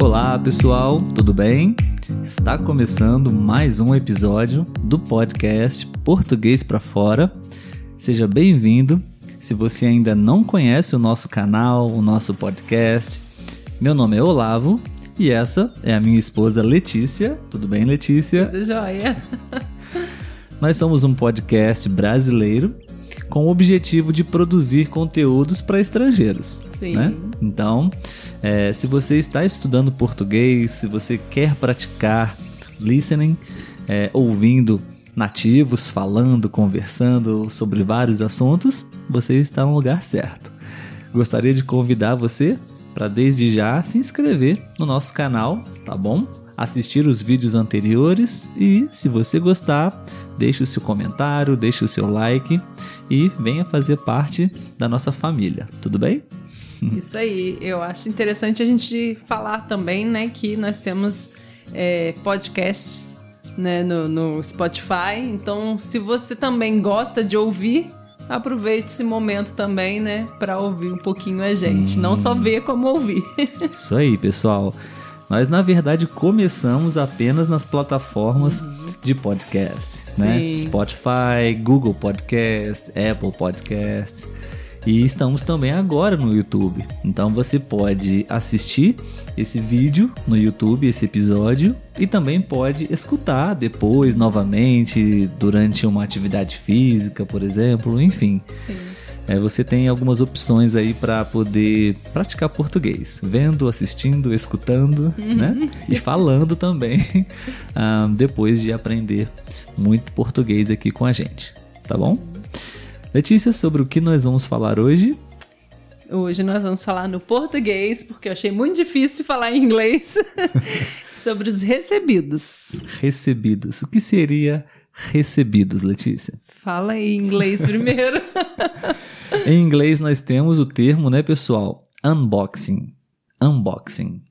Olá pessoal, tudo bem? Está começando mais um episódio do podcast Português para Fora. Seja bem-vindo. Se você ainda não conhece o nosso canal, o nosso podcast, meu nome é Olavo e essa é a minha esposa Letícia. Tudo bem, Letícia? Tudo jóia. Nós somos um podcast brasileiro com o objetivo de produzir conteúdos para estrangeiros. Sim. Né? Então, é, se você está estudando português, se você quer praticar listening, é, ouvindo nativos falando, conversando sobre vários assuntos, você está no lugar certo. Gostaria de convidar você para desde já se inscrever no nosso canal, tá bom? Assistir os vídeos anteriores e, se você gostar, deixe o seu comentário, deixe o seu like e venha fazer parte da nossa família, tudo bem? Isso aí, eu acho interessante a gente falar também, né, que nós temos é, podcasts né, no, no Spotify, então se você também gosta de ouvir, aproveite esse momento também, né, para ouvir um pouquinho a gente, Sim. não só ver como ouvir. Isso aí, pessoal. Nós na verdade começamos apenas nas plataformas uhum. de podcast, né? Sim. Spotify, Google Podcast, Apple Podcast. E estamos também agora no YouTube. Então você pode assistir esse vídeo no YouTube, esse episódio, e também pode escutar depois, novamente, durante uma atividade física, por exemplo, enfim. Sim. É, você tem algumas opções aí para poder praticar português, vendo, assistindo, escutando, uhum. né? E falando também, ah, depois de aprender muito português aqui com a gente, tá bom? Letícia, sobre o que nós vamos falar hoje? Hoje nós vamos falar no português, porque eu achei muito difícil falar em inglês, sobre os recebidos. Recebidos. O que seria recebidos, Letícia? Fala em inglês primeiro. em inglês nós temos o termo, né, pessoal? Unboxing. Unboxing.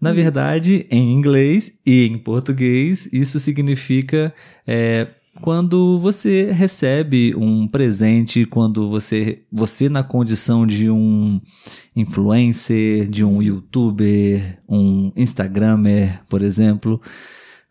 Na isso. verdade, em inglês e em português, isso significa é, quando você recebe um presente, quando você, você na condição de um influencer, de um youtuber, um instagramer, por exemplo,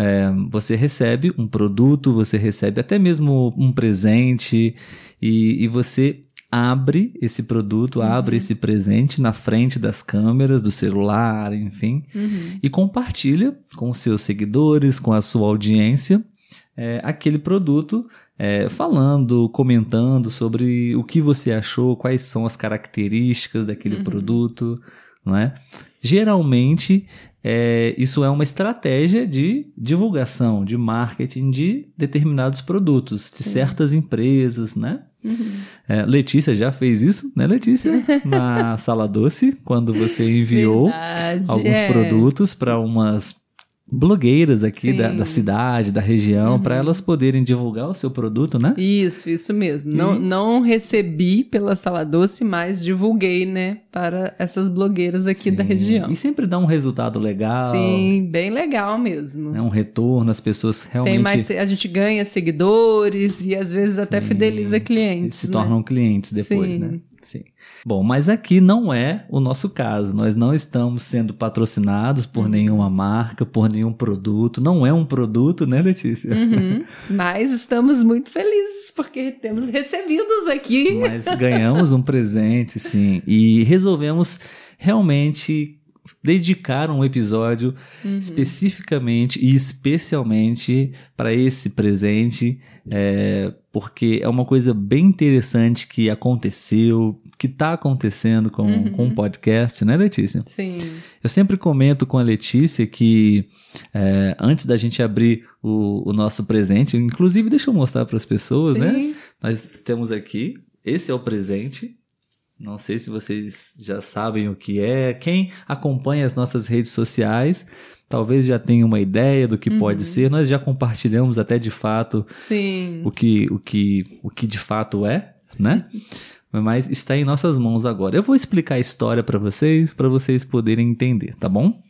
é, você recebe um produto, você recebe até mesmo um presente e, e você abre esse produto, uhum. abre esse presente na frente das câmeras, do celular, enfim, uhum. e compartilha com seus seguidores, com a sua audiência é, aquele produto, é, falando, comentando sobre o que você achou, quais são as características daquele uhum. produto, não é? Geralmente, é, isso é uma estratégia de divulgação, de marketing de determinados produtos, de Sim. certas empresas, né? Uhum. É, Letícia já fez isso, né, Letícia? Na Sala Doce, quando você enviou Verdade, alguns é. produtos para umas blogueiras aqui da, da, cidade, da região, uhum. para elas poderem divulgar o seu produto, né? Isso, isso mesmo. E... Não, não recebi pela Sala Doce, mas divulguei, né, para essas blogueiras aqui Sim. da região. E sempre dá um resultado legal. Sim, bem legal mesmo. É um retorno, as pessoas realmente. Tem mais, a gente ganha seguidores e às vezes até Sim. fideliza clientes. E se né? tornam clientes depois, Sim. né? Sim. Bom, mas aqui não é o nosso caso. Nós não estamos sendo patrocinados por uhum. nenhuma marca, por nenhum produto. Não é um produto, né, Letícia? Uhum. Mas estamos muito felizes porque temos recebidos aqui. Mas ganhamos um presente, sim. E resolvemos realmente dedicar um episódio uhum. especificamente e especialmente para esse presente, é, porque é uma coisa bem interessante que aconteceu, que está acontecendo com, uhum. com o podcast, né, Letícia? Sim. Eu sempre comento com a Letícia que é, antes da gente abrir o, o, nosso presente, inclusive deixa eu mostrar para as pessoas, né? Sim. né? Nós temos aqui, esse é o presente, não sei se vocês já sabem o que é. Quem acompanha as nossas redes sociais talvez já tenha uma ideia do que uhum. pode ser. Nós já compartilhamos até de fato Sim. o que o que o que de fato é, né? Mas está em nossas mãos agora. Eu vou explicar a história para vocês, para vocês poderem entender, tá bom?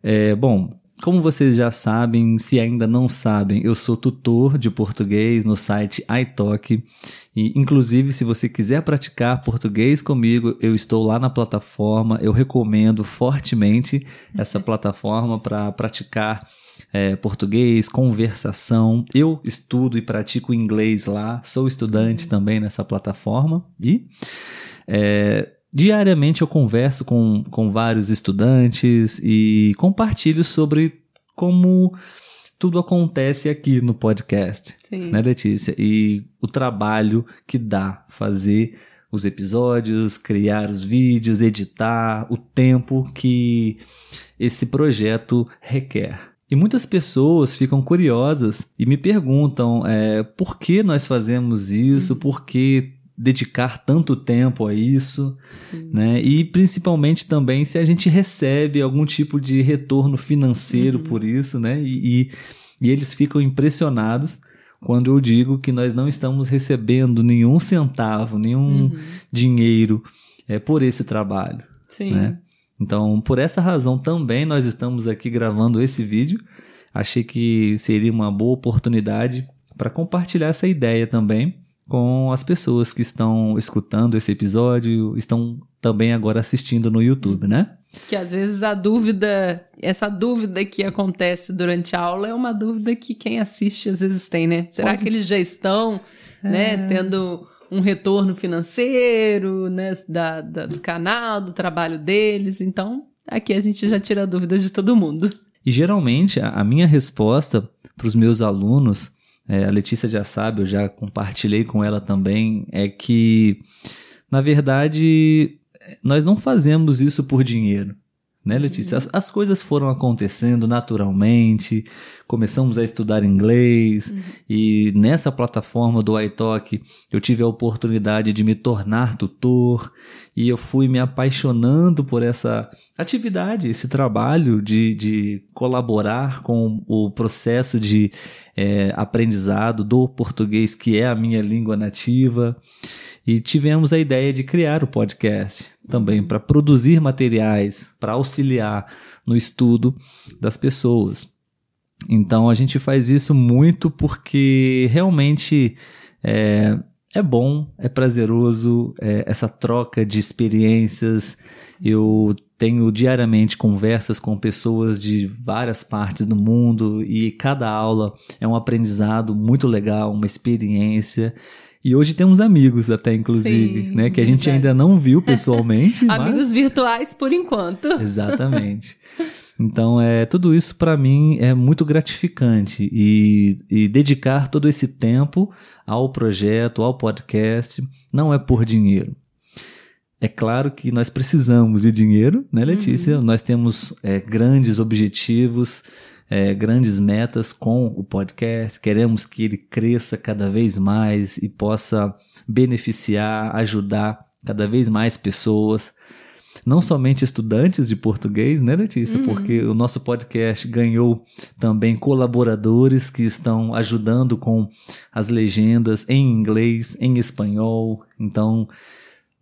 É, bom, como vocês já sabem, se ainda não sabem, eu sou tutor de português no site iTalk. E, inclusive, se você quiser praticar português comigo, eu estou lá na plataforma. Eu recomendo fortemente essa plataforma para praticar é, português, conversação. Eu estudo e pratico inglês lá, sou estudante também nessa plataforma. E é, Diariamente eu converso com, com vários estudantes e compartilho sobre como tudo acontece aqui no podcast, Sim. né, Letícia? E o trabalho que dá fazer os episódios, criar os vídeos, editar, o tempo que esse projeto requer. E muitas pessoas ficam curiosas e me perguntam é, por que nós fazemos isso, por que dedicar tanto tempo a isso, né? E principalmente também se a gente recebe algum tipo de retorno financeiro Uhum. por isso, né? E, e, e eles ficam impressionados quando eu digo que nós não estamos recebendo nenhum centavo, nenhum Uhum. dinheiro é, por esse trabalho, Sim. né? Então, por essa razão também nós estamos aqui gravando esse vídeo. Achei que seria uma boa oportunidade para compartilhar essa ideia também com as pessoas que estão escutando esse episódio, estão também agora assistindo no YouTube, né? Que às vezes a dúvida, essa dúvida que acontece durante a aula é uma dúvida que quem assiste às vezes tem, né? Será Pode. que eles já estão, né, tendo um retorno financeiro, né, da, da- do canal, do trabalho deles? Então, aqui a gente já tira dúvidas de todo mundo. E geralmente a, a minha resposta para os meus alunos, é, a Letícia já sabe, eu já compartilhei com ela também, é que, na verdade, nós não fazemos isso por dinheiro. Né, Letícia? As, as coisas foram acontecendo naturalmente, começamos a estudar inglês e nessa plataforma do iTalk eu tive a oportunidade de me tornar tutor e eu fui me apaixonando por essa atividade, esse trabalho de, de colaborar com o processo de é, aprendizado do português, que é a minha língua nativa. E tivemos a ideia de criar o podcast também para produzir materiais, para auxiliar no estudo das pessoas. Então a gente faz isso muito porque realmente é, é bom, é prazeroso é, essa troca de experiências. Eu tenho diariamente conversas com pessoas de várias partes do mundo e cada aula é um aprendizado muito legal, uma experiência. E hoje temos amigos até, inclusive, Sim, né? Que a gente verdade. ainda não viu pessoalmente. mas- Amigos virtuais por enquanto. Exatamente. Então, é, tudo isso para mim é muito gratificante e, e dedicar todo esse tempo ao projeto, ao podcast, não é por dinheiro. É claro que nós precisamos de dinheiro, né, Letícia? Nós temos é, grandes objetivos, é, grandes metas com o podcast. Queremos que ele cresça cada vez mais e possa beneficiar, ajudar cada vez mais pessoas não somente estudantes de português, né, Letícia? Porque o nosso podcast ganhou também colaboradores que estão ajudando com as legendas em inglês, em espanhol. Então,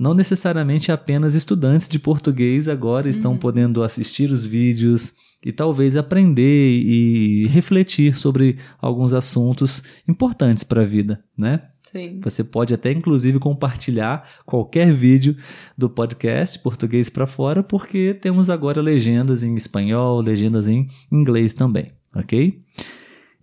não necessariamente apenas estudantes de português agora estão podendo assistir os vídeos e talvez aprender e refletir sobre alguns assuntos importantes para a vida, né? Sim. Você pode até inclusive compartilhar qualquer vídeo do podcast Português para Fora, porque temos agora legendas em espanhol, legendas em inglês também, ok?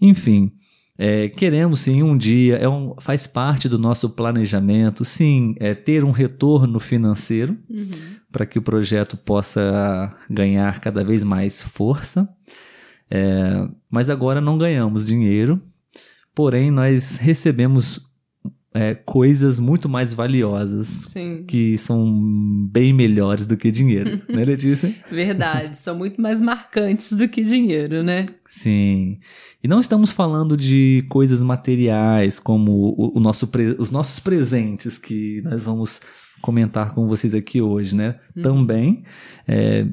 Enfim, é, queremos sim um dia, é um, faz parte do nosso planejamento, sim, é ter um retorno financeiro Uhum. para que o projeto possa ganhar cada vez mais força. É, mas agora não ganhamos dinheiro, porém nós recebemos é, coisas muito mais valiosas Sim. que são bem melhores do que dinheiro, né, Letícia? Verdade, são muito mais marcantes do que dinheiro, né? Sim. E não estamos falando de coisas materiais como o, o nosso os nossos presentes que nós vamos comentar com vocês aqui hoje, né? Também é,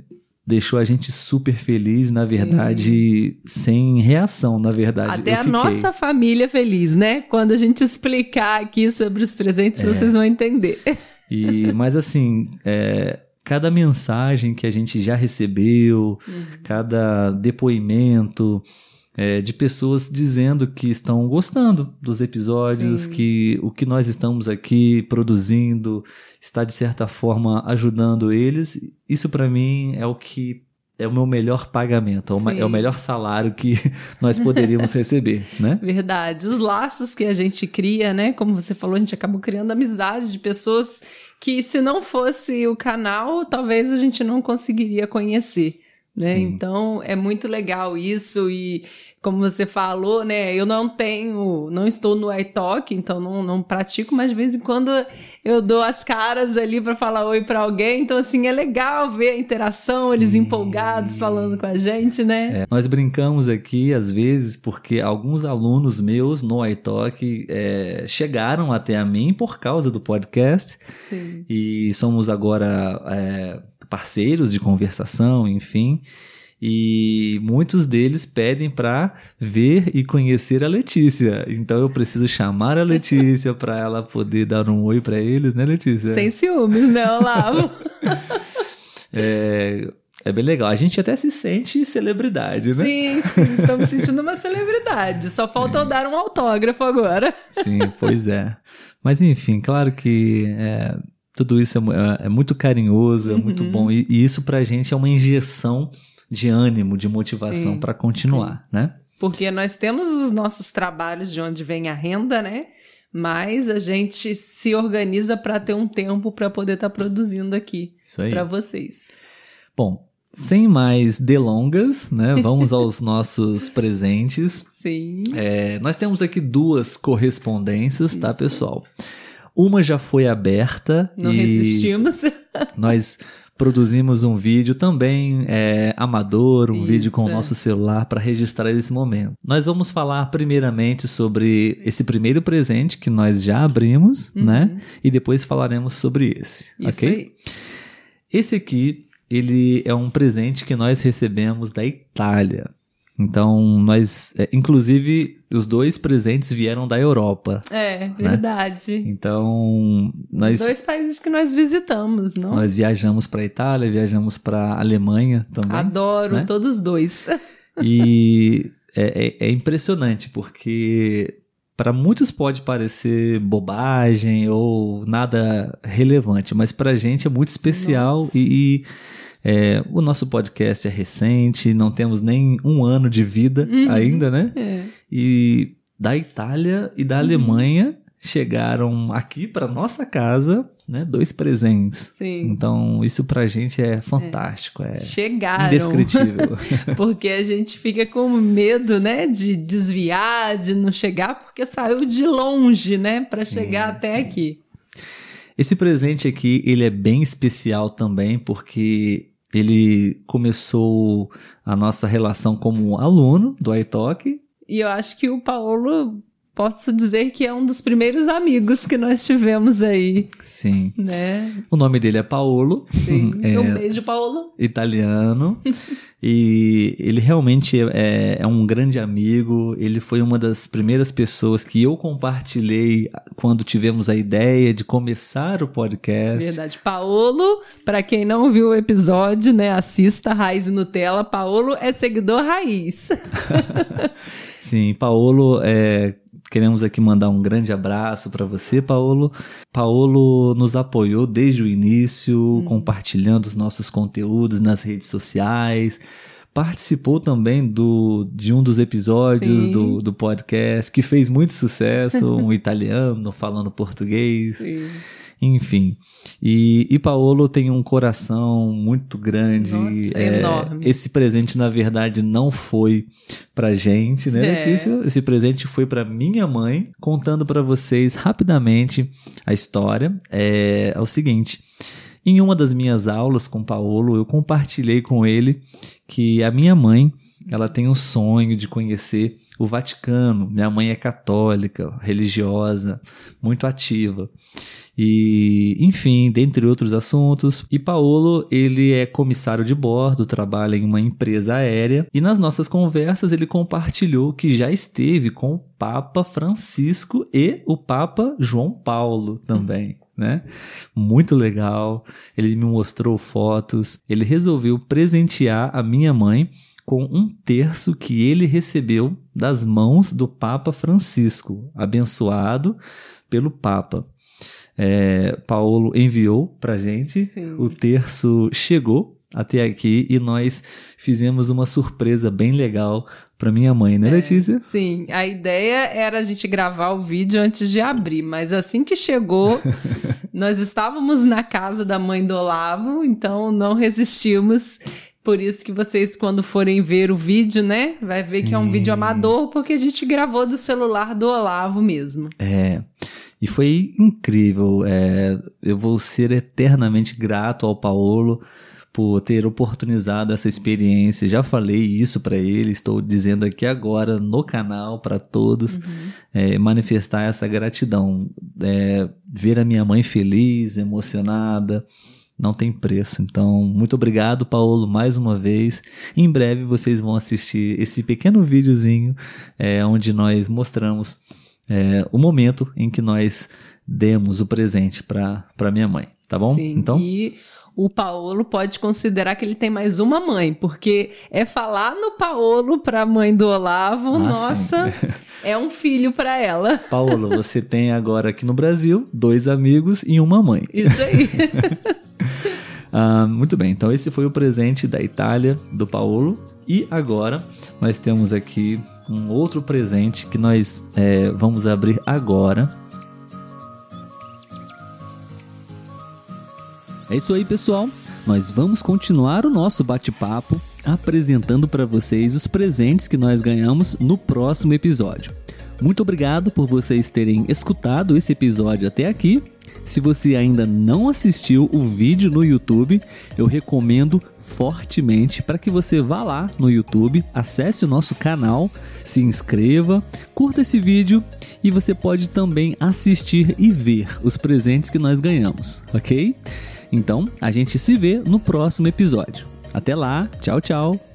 deixou a gente super feliz, na verdade, sem reação, na verdade. Até a nossa família feliz, né? Quando a gente explicar aqui sobre os presentes, É. vocês vão entender. E, mas assim, é, cada mensagem que a gente já recebeu, uhum. cada depoimento é, de pessoas dizendo que estão gostando dos episódios, Sim. que o que nós estamos aqui produzindo está de certa forma ajudando eles. Isso para mim é o que é o meu melhor pagamento, é o, é o melhor salário que nós poderíamos receber, né? Verdade. Os laços que a gente cria, né? Como você falou, a gente acabou criando amizades de pessoas que, se não fosse o canal, talvez a gente não conseguiria conhecer. Né? Então é muito legal isso e como você falou, né? Eu não tenho, não estou no iTalk, então não, não pratico, mas de vez em quando eu dou as caras ali para falar oi para alguém. Então, assim, é legal ver a interação, Sim. eles empolgados falando com a gente, né? É, nós brincamos aqui, às vezes, porque alguns alunos meus no iTalk é, chegaram até a mim por causa do podcast. Sim. E somos agora é, parceiros de conversação, enfim e muitos deles pedem para ver e conhecer a Letícia. Então eu preciso chamar a Letícia para ela poder dar um oi para eles, né, Letícia? Sem ciúmes, né, Olavo? é, é bem legal. A gente até se sente celebridade, né? Sim, sim, estamos sentindo uma celebridade. Só falta eu dar um autógrafo agora. Sim, pois é. Mas enfim, claro que é, tudo isso é, é, muito carinhoso, é muito uhum. bom. E, e isso pra gente é uma injeção de ânimo, de motivação para continuar, sim. né? Porque nós temos os nossos trabalhos de onde vem a renda, né? Mas a gente se organiza para ter um tempo para poder estar tá produzindo aqui para vocês. Bom, sem mais delongas, né? Vamos aos nossos presentes. Sim. É, nós temos aqui duas correspondências, tá, Isso. tá, pessoal? Uma já foi aberta. Não resistimos. Nós produzimos um vídeo também é, amador, um Isso. vídeo com o nosso celular para registrar esse momento. Nós vamos falar primeiramente sobre esse primeiro presente que nós já abrimos, uhum. né? E depois falaremos sobre esse, Isso ok? Aí. Esse aqui, ele é um presente que nós recebemos da Itália. Então, nós, é, inclusive, os dois presentes vieram da Europa. É, né? verdade. Então, nós. Os dois países que nós visitamos, não? Nós viajamos para Itália, viajamos para Alemanha também. Adoro né? todos dois. E é, é, é impressionante, porque para muitos pode parecer bobagem ou nada relevante, mas para a gente é muito especial Nossa. e, e é, o nosso podcast é recente, não temos nem um ano de vida uhum. ainda, né? É. E da Itália e da uhum. Alemanha chegaram aqui para nossa casa, né? Dois presentes. Sim. Então, isso pra gente é fantástico, é, é Chegaram. indescritível. porque a gente fica com medo, né, de desviar, de não chegar, porque saiu de longe, né, para chegar até sim. aqui. Esse presente aqui, ele é bem especial também, porque ele começou a nossa relação como aluno do iTalk. E eu acho que o Paulo posso dizer que é um dos primeiros amigos que nós tivemos aí. Sim. Né? O nome dele é Paolo. Sim. É um beijo, Paolo. Italiano. e ele realmente é, é, um grande amigo. Ele foi uma das primeiras pessoas que eu compartilhei quando tivemos a ideia de começar o podcast. Verdade. Paolo, para quem não viu o episódio, né, assista Raiz Nutella. Paolo é seguidor raiz. Sim, Paolo é Queremos aqui mandar um grande abraço para você, Paulo. Paulo nos apoiou desde o início, hum. compartilhando os nossos conteúdos nas redes sociais. Participou também do, de um dos episódios do, do podcast, que fez muito sucesso, um italiano falando português. Sim. Enfim. E, e Paolo tem um coração muito grande. Nossa, é, enorme. Esse presente, na verdade, não foi pra gente, né, é. Letícia? Esse presente foi pra minha mãe, contando para vocês rapidamente a história. É, é o seguinte. Em uma das minhas aulas com Paolo, eu compartilhei com ele que a minha mãe, ela tem um sonho de conhecer o Vaticano. Minha mãe é católica, religiosa, muito ativa. E, enfim, dentre outros assuntos. E Paolo, ele é comissário de bordo, trabalha em uma empresa aérea. E nas nossas conversas ele compartilhou que já esteve com o Papa Francisco e o Papa João Paulo também. Né? Muito legal. Ele me mostrou fotos. Ele resolveu presentear a minha mãe com um terço que ele recebeu das mãos do Papa Francisco, abençoado pelo Papa é, Paulo enviou para gente. Sim. O terço chegou até aqui e nós fizemos uma surpresa bem legal para minha mãe, né, é, Letícia? Sim, a ideia era a gente gravar o vídeo antes de abrir, mas assim que chegou, nós estávamos na casa da mãe do Olavo, então não resistimos. Por isso que vocês, quando forem ver o vídeo, né, vai ver que é um vídeo amador, porque a gente gravou do celular do Olavo mesmo. É. E foi incrível. É, eu vou ser eternamente grato ao Paulo por ter oportunizado essa experiência. Já falei isso para ele, estou dizendo aqui agora no canal para todos, uhum. é, manifestar essa gratidão. É, ver a minha mãe feliz, emocionada, não tem preço. Então, muito obrigado, Paulo, mais uma vez. Em breve vocês vão assistir esse pequeno videozinho é, onde nós mostramos é, o momento em que nós demos o presente para minha mãe, tá bom? Sim, então e o Paulo pode considerar que ele tem mais uma mãe, porque é falar no Paulo para a mãe do Olavo, ah, nossa, é um filho para ela. Paulo, você tem agora aqui no Brasil dois amigos e uma mãe. Isso aí. Ah, muito bem, então esse foi o presente da Itália do Paulo. E agora nós temos aqui um outro presente que nós é, vamos abrir agora. É isso aí, pessoal. Nós vamos continuar o nosso bate-papo apresentando para vocês os presentes que nós ganhamos no próximo episódio. Muito obrigado por vocês terem escutado esse episódio até aqui se você ainda não assistiu o vídeo no YouTube, eu recomendo fortemente para que você vá lá no YouTube, acesse o nosso canal, se inscreva, curta esse vídeo e você pode também assistir e ver os presentes que nós ganhamos, ok? Então, a gente se vê no próximo episódio. Até lá, tchau, tchau!